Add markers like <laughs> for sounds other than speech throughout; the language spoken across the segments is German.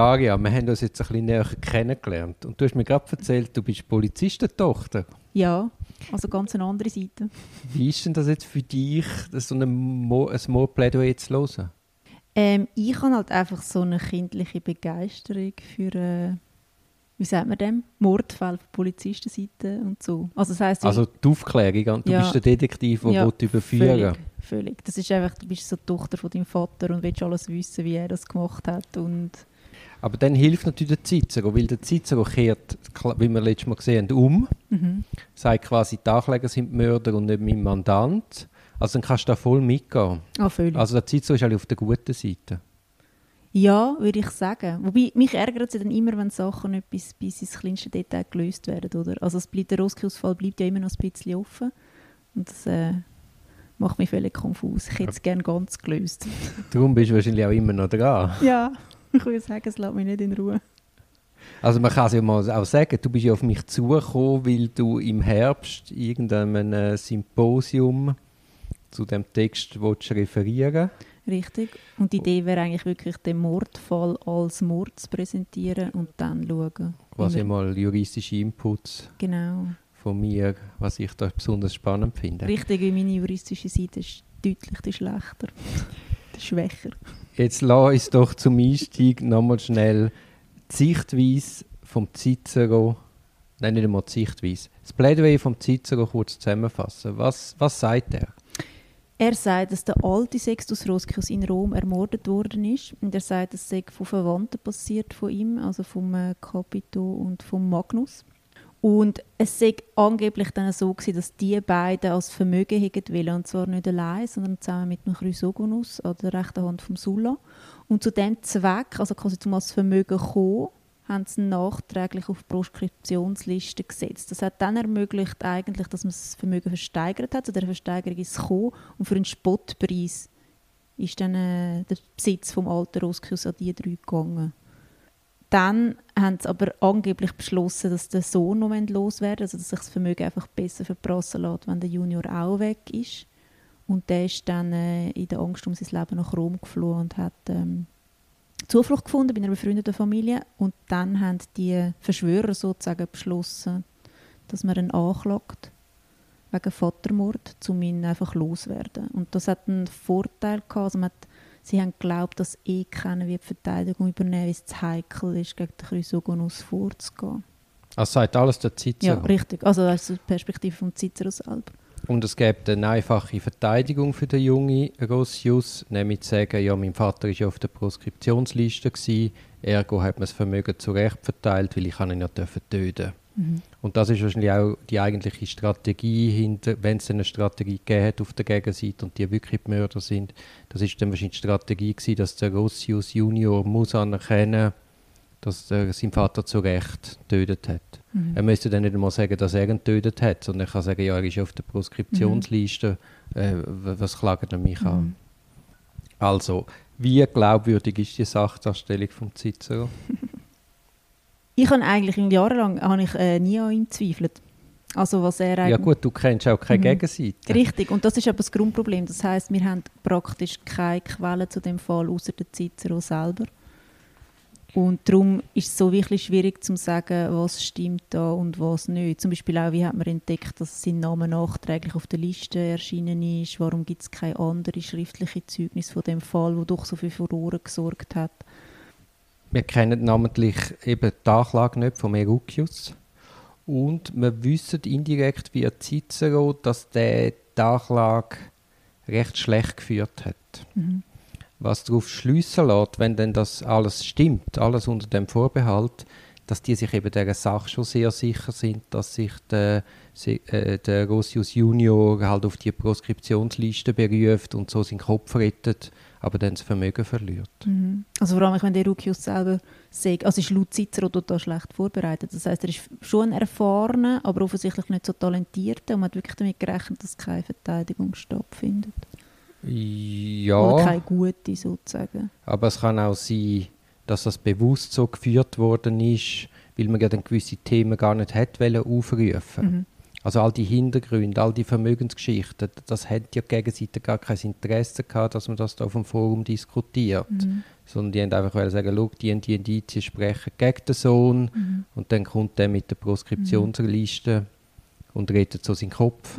Daria, wir haben uns jetzt ein bisschen näher kennengelernt. Und du hast mir gerade erzählt, du bist Polizistentochter. Ja, also ganz eine andere Seite. Wie ist denn das jetzt für dich, so ein, Mo ein Mordplädoyer zu hören? Ähm, ich habe halt einfach so eine kindliche Begeisterung für, äh, wie sagt man dem, Mordfälle von Polizistenseite und so. Also, das heisst, also die Aufklärung, du ja, bist der Detektiv, der ja, überführen völlig, völlig. Das ist einfach, du bist so die Tochter von deinem Vater und willst alles wissen, wie er das gemacht hat und aber dann hilft natürlich der Cicero, weil der Cicero kehrt, wie wir letztes Mal gesehen haben, um, mhm. sagt quasi, die Ankläger sind die Mörder und nicht mein Mandant. Also dann kannst du da voll mitgehen. Ah, völlig. Also der Cicero ist eigentlich auf der guten Seite. Ja, würde ich sagen. Wobei, mich ärgert es dann immer, wenn Sachen nicht bis, bis ins kleinste Detail gelöst werden, oder? Also bleibt, der Roski-Ausfall bleibt ja immer noch ein bisschen offen. Und das äh, macht mich völlig konfus. Ich hätte es gerne ganz gelöst. Darum bist du wahrscheinlich auch immer noch dran. Ja. Ich würde sagen, es lässt mich nicht in Ruhe. Also man kann es ja mal auch sagen, du bist ja auf mich zugekommen, weil du im Herbst irgendeinem äh, Symposium zu dem Text willst referieren Richtig. Und die Idee wäre eigentlich wirklich, den Mordfall als Mord zu präsentieren und dann schauen. Quasi mal juristische Inputs genau. von mir, was ich da besonders spannend finde. Richtig, wie meine juristische Seite ist deutlich die schlechter, schwächer. Jetzt lass uns doch zum Einstieg nochmal schnell die Sichtweise vom Cicero, nein, nicht einmal die Sichtweise, das Plädoyer vom Cicero kurz zusammenfassen. Was, was sagt er? Er sagt, dass der alte Sextus Roscius in Rom ermordet worden ist. Und er sagt, es sei von Verwandten passiert von ihm, also vom äh, Capito und vom Magnus. Und es sei angeblich dann so gewesen, dass die beiden als Vermögen hätten wollen, und zwar nicht allein, sondern zusammen mit dem Chrysogonus an der rechten Hand vom Sulla. Und zu dem Zweck, also quasi zum als Vermögen kommen, haben sie nachträglich auf Proskriptionsliste gesetzt. Das hat dann ermöglicht eigentlich, dass man das Vermögen versteigert hat. Zu der Versteigerung ist es gekommen und für einen Spottpreis ist dann äh, der Besitz vom alten Roskius an die drei gegangen. Dann haben sie aber angeblich beschlossen, dass der Sohn noch loswerden also dass sich das Vermögen einfach besser verprassen lässt, wenn der Junior auch weg ist. Und der ist dann äh, in der Angst um sein Leben nach Rom geflohen und hat ähm, Zuflucht gefunden bei einer befreundeten Familie. Und dann haben die Verschwörer sozusagen beschlossen, dass man ihn anklagt wegen Vatermord, um ihn einfach loszuwerden. Und das hat einen Vorteil gehabt. Also man hat Sie haben geglaubt, dass eh keiner wie die Verteidigung übernehmen, weil es zu heikel ist, gegen den Chrysogonus vorzugehen. Also sagt alles der Cicero? Ja, richtig. Also das ist die Perspektive von Cicero selber. Und es gibt eine einfache Verteidigung für den jungen Rossius, nämlich zu sagen, ja, mein Vater war ja auf der Proskriptionsliste, gewesen, ergo hat man das Vermögen zu Recht verteilt, weil ich ihn ja töten Mhm. Und das ist wahrscheinlich auch die eigentliche Strategie hinter, wenn es eine Strategie gegeben hat auf der Gegenseite und die wirklich die Mörder sind, das ist dann wahrscheinlich die Strategie gewesen, dass der Rossius Junior muss anerkennen, dass er seinen Vater zu Recht getötet hat. Mhm. Er müsste dann nicht einmal sagen, dass er ihn getötet hat, sondern er kann sagen, ja, er ist auf der Proskriptionsliste, mhm. äh, was klagt er mich mhm. an? Also, wie glaubwürdig ist die Sachdarstellung von Cicero? <laughs> Ich habe eigentlich jahrelang habe ich, äh, nie an ihm gezweifelt. Also was er ja gut, du kennst auch keine mhm. Gegenseite. Richtig, und das ist aber das Grundproblem. Das heißt, wir haben praktisch keine Quellen zu dem Fall, außer der Cicero selber. Und darum ist es so wirklich schwierig zu sagen, was stimmt da und was nicht. Zum Beispiel auch, wie hat man entdeckt, dass sein Name nachträglich auf der Liste erschienen ist. Warum gibt es keine andere schriftliche Zeugnis von dem Fall, wo doch so viel Furore gesorgt hat. Wir kennen namentlich eben die Anklage nicht von Erucius. Und wir wissen indirekt via Cicero, dass der die Anklage recht schlecht geführt hat. Mhm. Was darauf schließen lässt, wenn denn das alles stimmt, alles unter dem Vorbehalt, dass die sich eben dieser Sache schon sehr sicher sind, dass sich der, äh, der Rossius Junior halt auf die Proskriptionsliste beruft und so seinen Kopf rettet aber dann das Vermögen verliert. Mhm. Also vor allem, wenn der Rukius selber sagt, also ist laut Cicero total schlecht vorbereitet. Das heißt, er ist schon ein erfahrener, aber offensichtlich nicht so talentierter und man hat wirklich damit gerechnet, dass keine Verteidigung stattfindet. Ja. Oder keine gute sozusagen. Aber es kann auch sein, dass das bewusst so geführt worden ist, weil man ja dann gewisse Themen gar nicht hätte aufrufen mhm. Also all die Hintergründe, all die Vermögensgeschichten, das hat ja die Gegenseite gar kein Interesse gehabt, dass man das da auf dem Forum diskutiert. Mhm. Sondern die haben einfach sagen, schau, die und die Indizien sprechen gegen den Sohn Mhm. und dann kommt der mit der Proskriptionsliste und redet so seinen Kopf.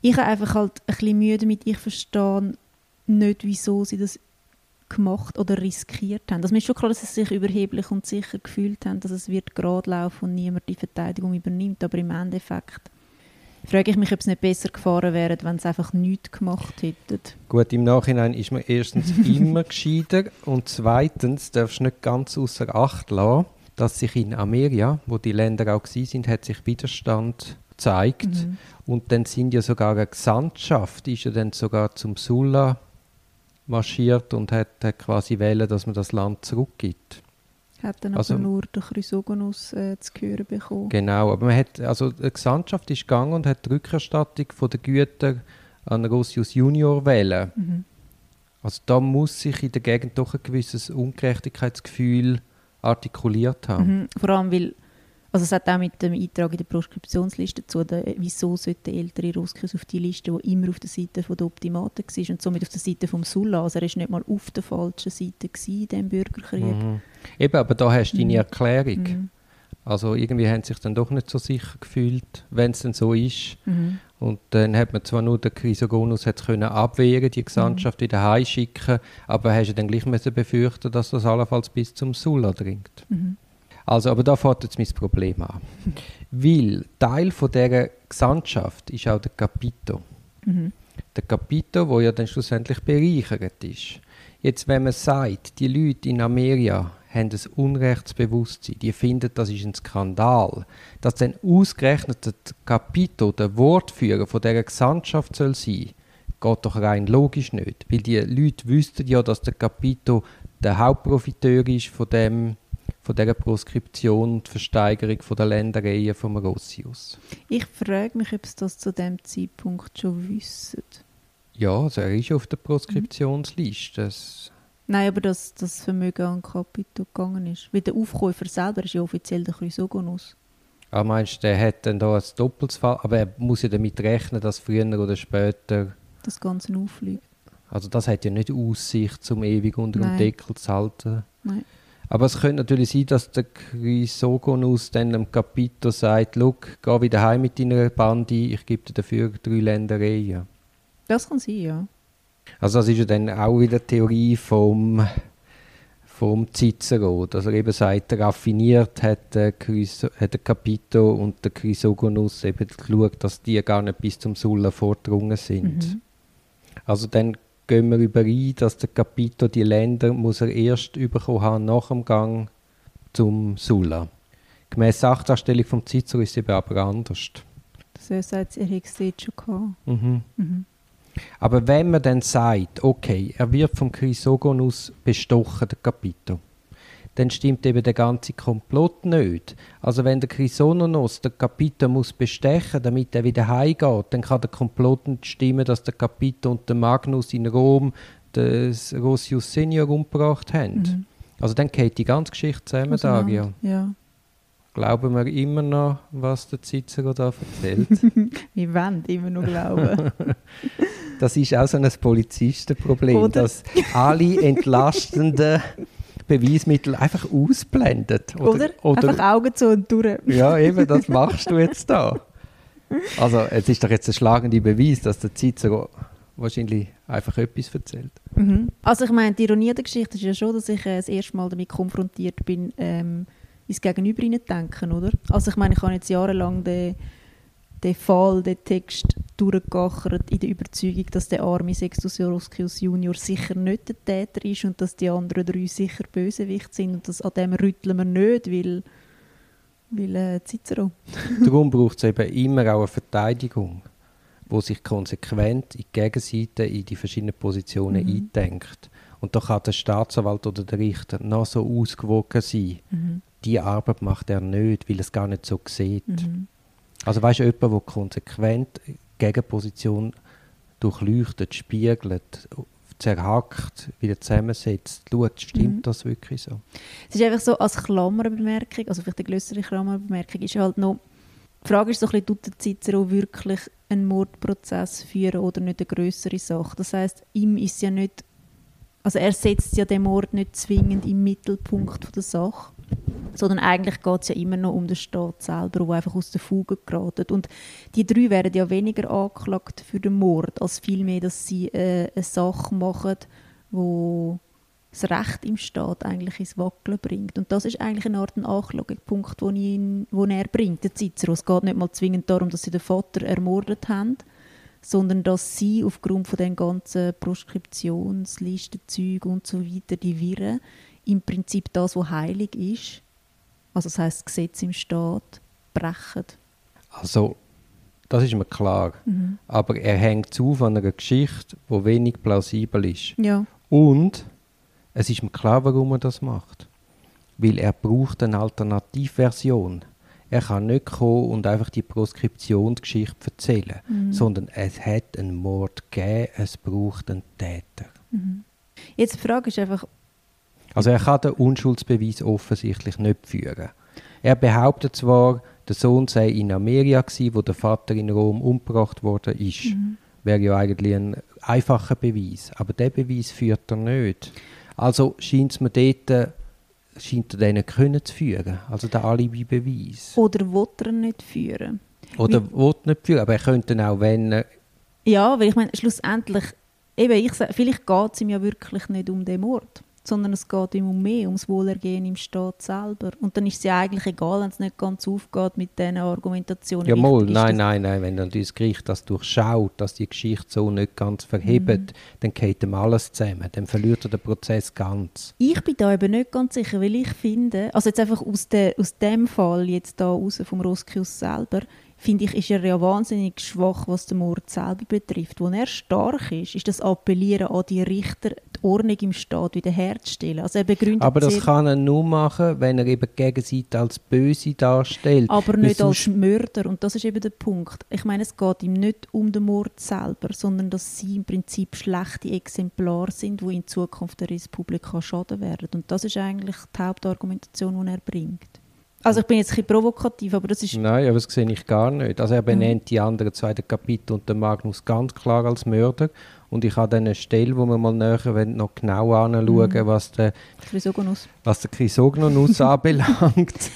Ich habe einfach halt ein bisschen Mühe damit, ich verstehe nicht, wieso sie das gemacht oder riskiert haben. Also mir ist schon klar, dass sie sich überheblich und sicher gefühlt haben, dass es wird gerade laufen und niemand die Verteidigung übernimmt, aber im Endeffekt frage ich mich, ob es nicht besser gefahren wäre, wenn sie einfach nichts gemacht hätten. Gut, im Nachhinein ist man erstens <laughs> immer gescheiter und zweitens darfst du nicht ganz außer Acht lassen, dass sich in Amerika, wo die Länder auch sind, hat sich Widerstand gezeigt Mhm. und dann sind ja sogar eine Gesandtschaft, ist ja dann sogar zum Sulla marschiert und hat, hat quasi wählen, dass man das Land zurückgibt. Hat dann Also- aber nur der Chrysogonus äh, zu hören bekommen. Genau, aber man hat, also eine Gesandtschaft ist gegangen und hat die Rückerstattung von der Güter an Russius Junior wählen. Mhm. Also da muss sich in der Gegend doch ein gewisses Ungerechtigkeitsgefühl artikuliert haben. Mhm. Vor allem, weil also es hat auch mit dem Eintrag in der Proskriptionsliste zu tun, wieso sollte der ältere Ruskis auf die Liste, die immer auf der Seite der Optimaten war und somit auf der Seite vom Sulla. Also er war nicht mal auf der falschen Seite gewesen, in diesem Bürgerkrieg. Mhm. Eben, aber da hast du deine Mhm. Erklärung. Mhm. Also irgendwie haben sie sich dann doch nicht so sicher gefühlt, wenn es denn so ist. Mhm. Und dann hat man zwar nur den Chrysogonus hat können abwehren, die Gesandtschaft wieder heimschicken, aber hast du dann gleich müssen befürchten, dass das allenfalls bis zum Sulla dringt. Mhm. Also, aber da fängt jetzt mein Problem an. Weil Teil von dieser Gesandtschaft ist auch der Capito. Mhm. Der Capito, wo ja dann schlussendlich bereichert ist. Jetzt, wenn man sagt, die Leute in Amerika haben ein Unrechtsbewusstsein, die finden, das ist ein Skandal, dass dann ausgerechnet der Capito der Wortführer von dieser Gesandtschaft soll sein, geht doch rein logisch nicht. Weil die Leute wüssten ja, dass der Capito der Hauptprofiteur ist von, dem, von dieser Proskription und Versteigerung von der Ländereien vom Rossius. Ich frage mich, ob sie das zu dem Zeitpunkt schon wissen. Ja, also er ist auf der Proskriptionsliste. Das Nein, aber dass das Vermögen an Capito gegangen ist. Weil der Aufkäufer selber ist ja offiziell der Chrysogonus. Ah, meinst du, der hat dann da ein doppeltes Fall, aber er muss ja damit rechnen, dass früher oder später, Das Ganze auffliegt. also das hat ja nicht Aussicht, zum ewig unter dem. Deckel zu halten. Nein. Aber es könnte natürlich sein, dass der Chrysogonus dann dem Capito sagt, «Look, geh wieder heim mit deiner Bande, ich gebe dir dafür drei Ländereien.» Das kann sein, ja. Also das ist ja dann auch wieder die Theorie vom, vom Cicero, dass er eben sagt, raffiniert hat der, Chryso, hat der Capito und der Chrysogonus eben geschaut, dass die gar nicht bis zum Sulla vordrungen sind. Mhm. Also dann gehen wir überein, dass der Capito die Länder muss er erst bekommen haben nach dem Gang zum Sulla. Gemäss Sachdarstellung vom Cicero ist es eben aber anders. Das heißt, er dort schon. Mhm. Mhm. Aber wenn man dann sagt, okay, er wird vom Chrysogonus bestochen, der Capito, dann stimmt eben der ganze Komplott nicht. Also wenn der Chrysogonos der Capito muss bestechen, damit er wieder heimgeht, dann kann der Komplott nicht stimmen, dass der Capito und der Magnus in Rom des Rosius Senior umgebracht haben. Mhm. Also dann geht die ganze Geschichte zusammen. Daria. Ja. Glauben wir immer noch, was der Cicero da erzählt? <laughs> Wir wollen immer noch glauben. <laughs> Das ist auch so ein Polizistenproblem, Oder? dass alle <laughs> entlastenden Beweismittel einfach ausblendet. Oder? Einfach Augen zu und durch. ja, eben, das machst du jetzt da. Also, es ist doch jetzt ein schlagender Beweis, dass der Cicero wahrscheinlich einfach etwas erzählt. Mhm. Also ich meine, die Ironie der Geschichte ist ja schon, dass ich äh, das erste Mal damit konfrontiert bin, ähm, ins Gegenüber denken, oder? Also ich meine, ich habe jetzt jahrelang den, den Fall, den Text durchgegachert in der Überzeugung, dass der arme Sextus Roscius Junior sicher nicht der Täter ist und dass die anderen drei sicher Bösewicht sind und das, an dem rütteln wir nicht, weil, weil äh, Cicero. <laughs> Darum braucht es eben immer auch eine Verteidigung, wo sich konsequent in die Gegenseite, in die verschiedenen Positionen Mhm. eindenkt. Und da kann der Staatsanwalt oder der Richter noch so ausgewogen sein. Mhm. Die Arbeit macht er nicht, weil er es gar nicht so sieht. Mhm. Also weißt du, jemand, der konsequent die Gegenposition durchleuchtet, spiegelt, zerhackt, wieder zusammensetzt, schaut, stimmt Mhm. das wirklich so? Es ist einfach so, als Klammerbemerkung, also vielleicht eine größere Klammerbemerkung, ist halt noch, Die Frage ist so ein bisschen, tut der Cicero wirklich einen Mordprozess führen oder nicht eine größere Sache? Das heißt, ihm ist ja nicht, also er setzt ja den Mord nicht zwingend im Mittelpunkt der Sache, sondern eigentlich geht es ja immer noch um den Staat selber, der einfach aus der Fuge geraten. Und die drei werden ja weniger angeklagt für den Mord, als vielmehr, dass sie äh, eine Sache machen, wo das Recht im Staat eigentlich ins Wackeln bringt. Und das ist eigentlich eine Art Anklagepunkt, den, er bringt, der Cicero. Es geht nicht mal zwingend darum, dass sie den Vater ermordet haben, sondern dass sie aufgrund von den ganzen Proskriptionslistenzügen und so weiter, die Wirren, im Prinzip das, was heilig ist, also das heißt Gesetz im Staat, brechen. Also, das ist mir klar. Mhm. Aber er hängt zu von einer Geschichte, die wenig plausibel ist. Ja. Und es ist mir klar, warum er das macht. Weil er braucht eine Alternativversion. Er kann nicht kommen und einfach die Proskriptionsgeschichte erzählen, mhm. sondern es hat einen Mord gegeben, es braucht einen Täter. Mhm. Jetzt die Frage ist einfach... Also er kann den Unschuldsbeweis offensichtlich nicht führen. Er behauptet zwar, der Sohn sei in Amerika gewesen, wo der Vater in Rom umgebracht worden ist. Mhm. Wäre ja eigentlich ein einfacher Beweis. Aber der Beweis führt er nicht. Also scheint es mir dort, scheint er denen können zu führen, also der Alibi-Beweis. Oder will er nicht führen? Oder Wie, will nicht führen, aber er könnte auch, wenn er... Ja, weil ich meine, schlussendlich, eben, ich, vielleicht geht es ihm ja wirklich nicht um den Mord sondern es geht ihm um mehr, ums Wohlergehen im Staat selber. Und dann ist es ja eigentlich egal, wenn es nicht ganz aufgeht mit diesen Argumentationen. Ja, mal, nein, nein, nein, wenn dann das Gericht das durchschaut, dass die Geschichte so nicht ganz verhebt, mhm. dann geht ihm alles zusammen, dann verliert er den Prozess ganz. Ich bin da eben nicht ganz sicher, weil ich finde, also jetzt einfach aus, der, aus dem Fall jetzt da raus vom Roskius selber, finde ich, ist er ja wahnsinnig schwach, was den Mord selber betrifft. Wo er stark ist, ist das Appellieren an die Richter, die Ordnung im Staat wiederherzustellen. Also er begründet aber das kann er nur machen, wenn er eben die Gegenseite als böse darstellt. Aber nicht als Mörder. Und das ist eben der Punkt. Ich meine, es geht ihm nicht um den Mord selber, sondern dass sie im Prinzip schlechte Exemplare sind, die in Zukunft der Republik schaden werden. Und das ist eigentlich die Hauptargumentation, die er bringt. Also ich bin jetzt ein bisschen provokativ, aber das ist... Nein, aber das sehe ich gar nicht. Also er benennt mhm. die anderen zwei Kapitel und den Magnus ganz klar als Mörder und ich habe dann eine Stelle, wo wir mal näher noch genau anschauen mhm. was der Chrysogonus, was der Chrysogonus <laughs> anbelangt.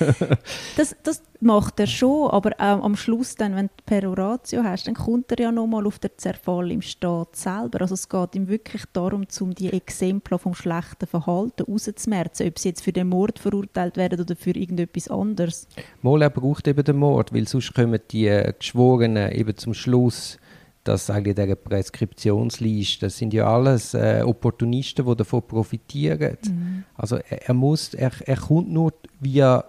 das, das macht er schon, aber ähm, am Schluss, dann, wenn du Peroratio hast, dann kommt er ja nochmal auf den Zerfall im Staat selber. Also es geht ihm wirklich darum, um die Exempel vom schlechten Verhalten rauszumerzen, ob sie jetzt für den Mord verurteilt werden oder für irgendetwas anderes. Mal, er braucht eben den Mord, weil sonst kommen die Geschworenen eben zum Schluss dass eigentlich der Preskriptionsliste, das sind ja alles äh, Opportunisten, die davon profitieren. Mhm. Also er, er, muss, er, er kommt nur via,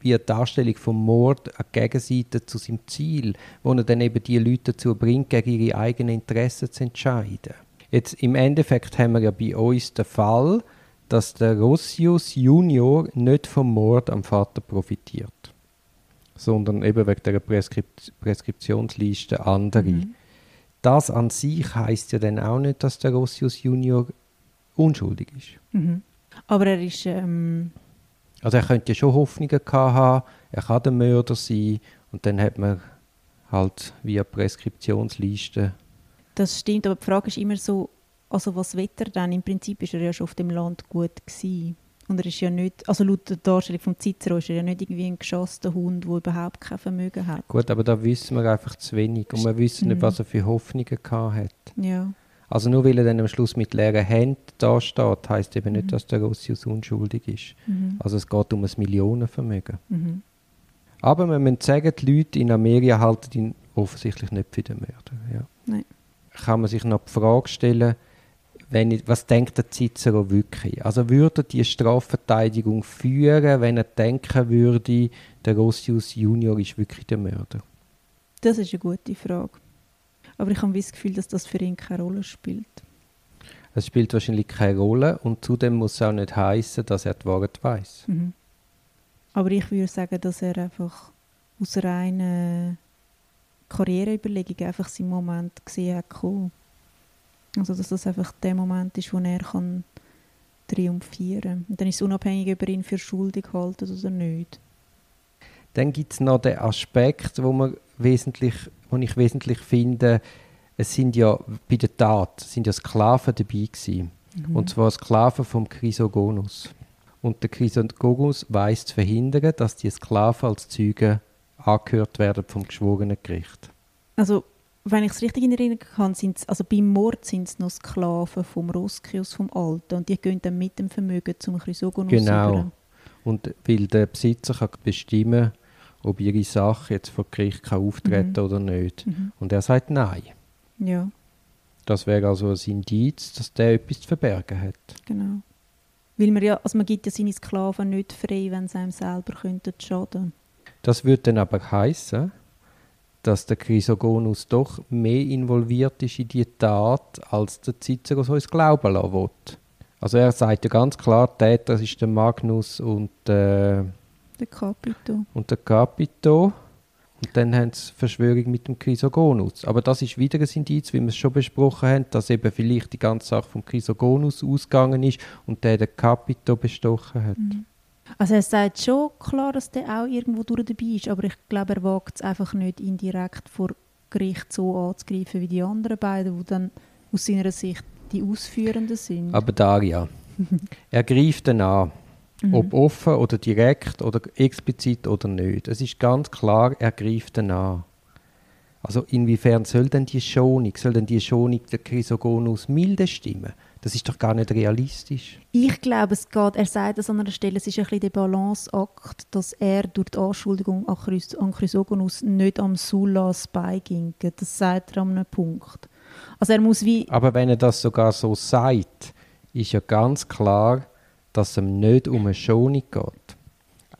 via Darstellung vom Mord an die Gegenseite zu seinem Ziel, wo er dann eben die Leute dazu bringt, gegen ihre eigenen Interessen zu entscheiden. Jetzt im Endeffekt haben wir ja bei uns den Fall, dass der Rossius Junior nicht vom Mord am Vater profitiert, sondern eben wegen der Preskript Preskriptionsliste andere. Mhm das an sich heißt ja dann auch nicht, dass der Rossius Junior unschuldig ist. Mhm. Aber er ist. Ähm also er könnte ja schon Hoffnungen haben, er kann der Mörder sein und dann hat man halt via Preskriptionsliste. Das stimmt, aber die Frage ist immer so, also was wird er dann? Im Prinzip ist er ja schon auf dem Land gut gewesen. Und er ist ja nicht, also laut der Darstellung vom Cicero ist er ja nicht irgendwie ein geschossener Hund, der überhaupt kein Vermögen hat. Gut, aber da wissen wir einfach zu wenig und wir wissen nicht, was er für Hoffnungen gehabt hat. Ja. Also nur weil er dann am Schluss mit leeren Händen da steht, heisst eben nicht, mhm. dass der Rossius unschuldig ist. Mhm. Also es geht um ein Millionenvermögen. Mhm. Aber man muss sagen, die Leute in Amerika halten ihn offensichtlich nicht für den Mörder. Ja. Nein. Kann man sich noch die Frage stellen, wenn was denkt der Cicero wirklich? Also würde die Strafverteidigung führen, wenn er denken würde, der Rossius Junior ist wirklich der Mörder? Das ist eine gute Frage. Aber ich habe das Gefühl, dass das für ihn keine Rolle spielt. Es spielt wahrscheinlich keine Rolle und zudem muss es auch nicht heißen, dass er die Wahrheit weiß. Mhm. Aber ich würde sagen, dass er einfach aus reiner Karriereüberlegung einfach seinen Moment gesehen hat. Cool. Also dass das einfach der Moment ist, wo er kann triumphieren kann. Und dann ist es unabhängig, ob er ihn für schuldig halten oder nicht. Dann gibt es noch den Aspekt, wo, man wesentlich, wo ich wesentlich finde, es sind ja bei der Tat sind ja Sklaven dabei gewesen. Mhm. Und zwar Sklaven vom Chrysogonus. Und der Chrysogonus weiß zu verhindern, dass die Sklaven als Zeugen angehört werden vom geschworenen Gericht. Also wenn ich es richtig in Erinnerung habe, sind also beim Mord sind es noch Sklaven vom Roskius, vom Alten und die gehen dann mit dem Vermögen zum Chrysogonus Genau. über. Und weil der Besitzer kann bestimmen ob ihre Sache jetzt vor Gericht kann auftreten Mhm. oder nicht. Mhm. Und er sagt nein. Ja, Das wäre also ein Indiz, dass der etwas zu verbergen hat. genau. Weil man ja, also man gibt ja seine Sklaven nicht frei, wenn sie einem selber könnten schaden. Das würde dann aber heißen, dass der Chrysogonus doch mehr involviert ist in die Tat, als der Cicero so ins Glauben lassen will. Also er sagt ja ganz klar, Täter ist der Magnus und, äh, Der Capito. und der Capito. Und dann haben sie Verschwörung mit dem Chrysogonus. Aber das ist wieder ein Indiz, wie wir es schon besprochen haben, dass eben vielleicht die ganze Sache vom Chrysogonus ausgegangen ist und der den Capito bestochen hat. Also er sagt schon klar, dass der auch irgendwo durch dabei ist, aber ich glaube, er wagt es einfach nicht indirekt vor Gericht so anzugreifen wie die anderen beiden, die dann aus seiner Sicht die Ausführenden sind. Aber Daria, <laughs> er greift dann an. Mhm. Ob offen oder direkt oder explizit oder nicht. Es ist ganz klar, er greift dann an. Also inwiefern soll denn die Schonung, soll denn die Schonung der Chrysogonus milde stimmen? Das ist doch gar nicht realistisch. Ich glaube, es geht, er sagt es an einer Stelle, es ist ein bisschen der Balanceakt, dass er durch die Anschuldigung an, Chrys an Chrysogonus nicht am Sullas beigingt. Das sagt er an einem Punkt. Also er muss wie... Aber wenn er das sogar so sagt, ist ja ganz klar, dass es ihm nicht um eine Schonung geht.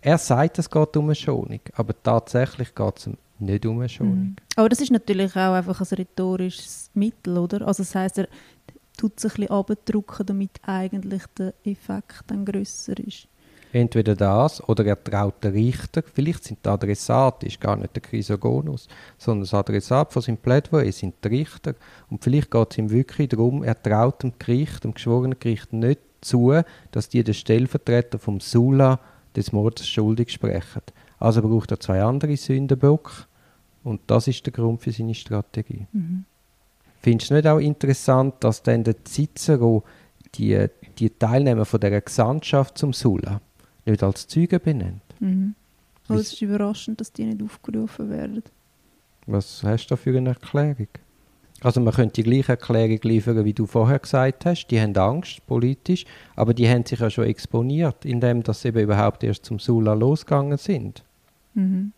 Er sagt, es geht um eine Schonung, aber tatsächlich geht es ihm nicht um eine Schonung. Mhm. Aber das ist natürlich auch einfach ein rhetorisches Mittel, oder? Also das heißt, er tut sich ein bisschen abdrücken, damit eigentlich der Effekt dann grösser ist. Entweder das oder er traut den Richter, vielleicht sind die Adressat, ist gar nicht der Chrysogonus, sondern das Adressat von seinem Plädoyer sind die Richter. Und vielleicht geht es ihm wirklich darum, er traut dem Gericht, dem geschworenen Gericht nicht zu, dass die den Stellvertreter vom Sulla des Mordes schuldig sprechen. Also braucht er zwei andere Sündenböcke und das ist der Grund für seine Strategie. Findest du nicht auch interessant, dass dann der Cicero die, die Teilnehmer von der Gesandtschaft zum Sulla nicht als Zeugen benennt? Mhm. Also es ist überraschend, dass die nicht aufgerufen werden. Was hast du da für eine Erklärung? Also man könnte die gleiche Erklärung liefern, wie du vorher gesagt hast. Die haben Angst, politisch, aber die haben sich ja schon exponiert, indem dass sie eben überhaupt erst zum Sulla losgegangen sind. Mhm.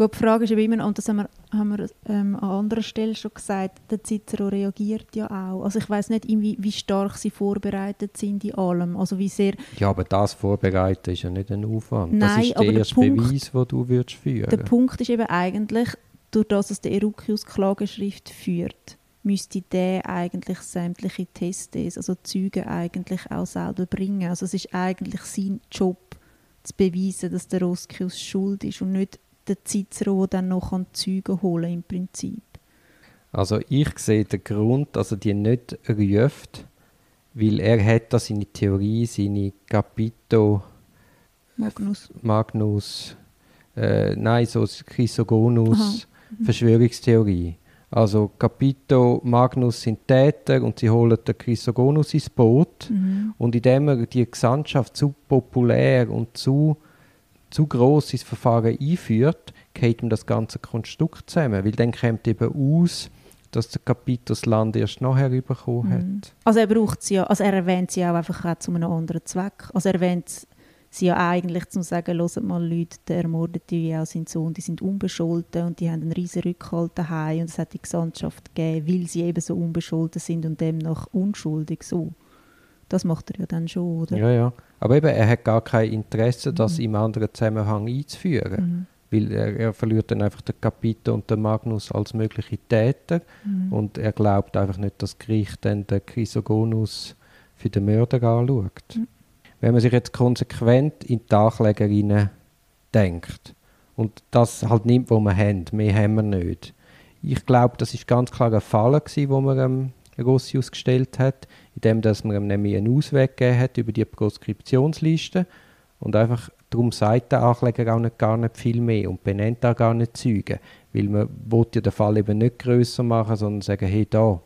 Gut, die Frage ist immer, und das haben wir, haben wir ähm, an anderer Stelle schon gesagt, der Cicero reagiert ja auch. Also ich weiß nicht, inwie, wie stark sie vorbereitet sind in allem. Also wie sehr Ja, aber das Vorbereiten ist ja nicht ein Aufwand. Nein, das ist aber der der erste Punkt- Beweis, den du würdest führen Der Punkt ist eben eigentlich, durch das, dass der Erucius Klageschrift führt, müsste der eigentlich sämtliche Tests, also Züge eigentlich auch selber bringen. Also es ist eigentlich sein Job, zu beweisen, dass der Roscius schuld ist und nicht der Cicero, dann noch an Züge holen im Prinzip. Also ich sehe den Grund, dass er die nicht ruft, weil er hat da seine Theorie, seine Capito, Magnus. Magnus, äh, nein, so Chrysogonus, Aha. Verschwörungstheorie. Also Capito, Magnus sind Täter und sie holen den Chrysogonus ins Boot. Mhm. Und indem er die Gesandtschaft zu populär und zu, zu gross ins Verfahren einführt, geht ihm das ganze Konstrukt zusammen. Weil dann kommt eben aus, dass der Capito das Land erst nachher bekommen Mhm. hat. Also er braucht sie ja, also er erwähnt sie auch einfach auch zu einem anderen Zweck. Also er erwähnt sie ja eigentlich zum sagen, hört mal Leute, der Ermordete wie auch sein Sohn, die sind unbescholten und die haben einen riesen Rückhalt daheim und es hat die Gesandtschaft gegeben, weil sie eben so unbescholten sind und demnach unschuldig so. Das macht er ja dann schon, oder? Ja, ja. Aber eben, er hat gar kein Interesse, das Mhm. im anderen Zusammenhang einzuführen. Mhm. Weil er, er verliert dann einfach den Capito und den Magnus als mögliche Täter. Mhm. Und er glaubt einfach nicht, dass das Gericht dann den Chrysogonus für den Mörder anschaut. Mhm. Wenn man sich jetzt konsequent in die Anklägerinnen denkt und das halt nimmt, was wir haben, mehr haben wir nicht. Ich glaube, das ist ganz klar ein Fall gewesen, wo man ähm, Rossius gestellt hat, indem dass man ihm nämlich einen Ausweg gegeben hat über die Proskriptionsliste und einfach Darum sagt der Ankläger auch nicht, gar nicht viel mehr und benennt auch gar nicht Zeugen. Weil man will ja den Fall eben nicht grösser machen, sondern sagen, hey, da,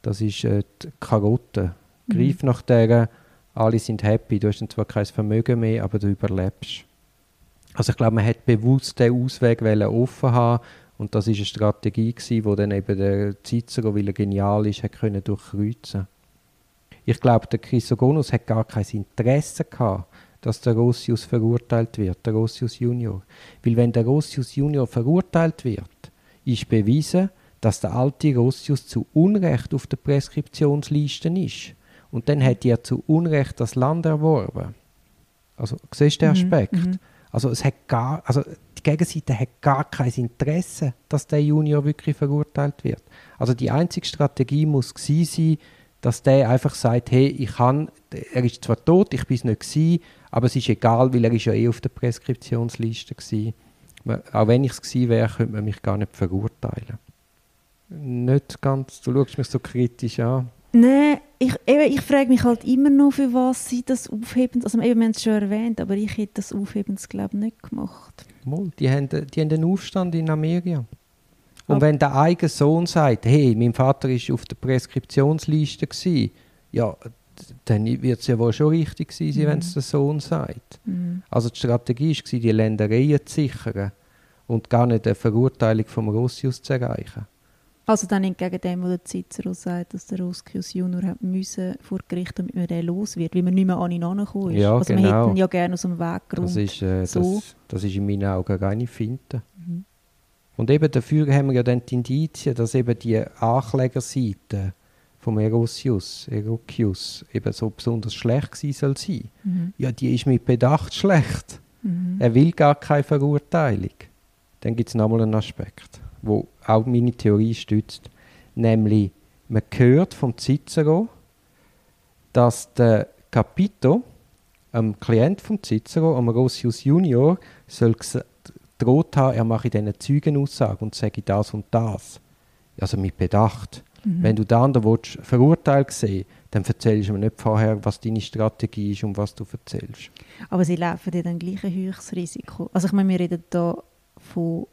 das ist äh, die Karotte. Greif mhm. nach der, alle sind happy, du hast zwar kein Vermögen mehr, aber du überlebst. Also ich glaube, man hat bewusst den Ausweg offen haben und das ist eine Strategie gewesen, wo dann eben der Cicero, weil er genial ist, hat können durchkreuzen. Ich glaube, der Chrysogonus hat gar kein Interesse gehabt, dass der Rossius verurteilt wird, der Rossius Junior. Weil wenn der Rossius Junior verurteilt wird, ist bewiesen, dass der alte Rossius zu Unrecht auf der Preskriptionsliste ist. Und dann hat er zu Unrecht das Land erworben. Also, siehst du den mhm, Aspekt? Mhm, also, es hat gar, also, die Gegenseite hat gar kein Interesse, dass der Junior wirklich verurteilt wird. Also, die einzige Strategie muss sein, dass der einfach sagt, hey, ich kann, er ist zwar tot, ich bin es nicht gewesen, aber es ist egal, weil er ist ja eh auf der Preskriptionsliste war. Auch wenn ich es gewesen wäre, könnte man mich gar nicht verurteilen. Nicht ganz, du schaust mich so kritisch an. Nein, ich, ich frage mich halt immer noch, für was sie das aufheben. Also eben, wir haben es schon erwähnt, aber ich hätte das Aufhebens, glaube ich, nicht gemacht. Mal, die haben, die haben den Aufstand in Amerika. Und aber wenn der eigene Sohn sagt, hey, mein Vater war auf der Preskriptionsliste, gewesen, ja, dann wird es ja wohl schon richtig sein, mhm. wenn es der Sohn sagt. Mhm. Also die Strategie war, die Ländereien zu sichern und gar nicht eine Verurteilung vom Rossius zu erreichen. Also dann entgegen dem, was der Cicero sagt, dass der Roskius Junior hat müssen vor Gericht, damit man den los wird, weil man nicht mehr an ihn herangekommen ist. Ja, also genau. man hätte ihn ja gerne aus dem Weg geräumt. Das ist, äh, so. das, das, ist in meinen Augen keine Finte. Und eben dafür haben wir ja dann die Indizien, dass eben die Anklägerseite vom Erosius, Erokius, eben so besonders schlecht gewesen soll sein. Mhm. Ja, die ist mit Bedacht schlecht. Mhm. Er will gar keine Verurteilung. Dann gibt es nochmal einen Aspekt wo auch meine Theorie stützt. Nämlich, man hört vom Cicero, dass der Capito, ein Klient vom Cicero, Ambrosius Junior, soll droht haben, er mache diesen Zeugenaussage und sage das und das. Also mit Bedacht. Mhm. Wenn du den anderen verurteilt sehen dann erzählst du mir nicht vorher, was deine Strategie ist und was du erzählst. Aber sie laufen ja dann gleich ein höchstes Risiko. Also ich meine, wir reden hier von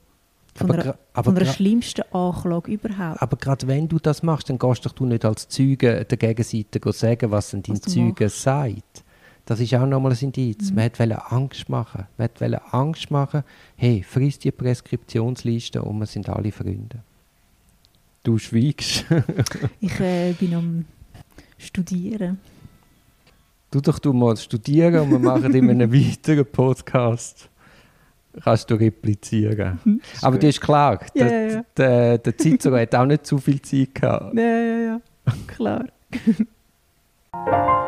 von, aber, einer, aber von einer schlimmsten Anklage überhaupt. Aber gerade wenn du das machst, dann gehst doch du nicht als Zeuge der Gegenseite sagen, was denn dein Zeuge sagt. Das ist auch nochmal ein Indiz. Mhm. Man wollte Angst machen. Man wollte Angst machen, hey, frisst die Preskriptionsliste und wir sind alle Freunde. Du schweigst. <laughs> ich äh, bin am Studieren. Du doch du mal studieren und wir machen immer einen <laughs> weiteren Podcast kannst du replizieren. Mhm, Aber das ist klar, ja, der, ja, ja. der, der Cicero hat auch nicht zu viel Zeit gehabt. Ja, ja, ja, klar. <laughs>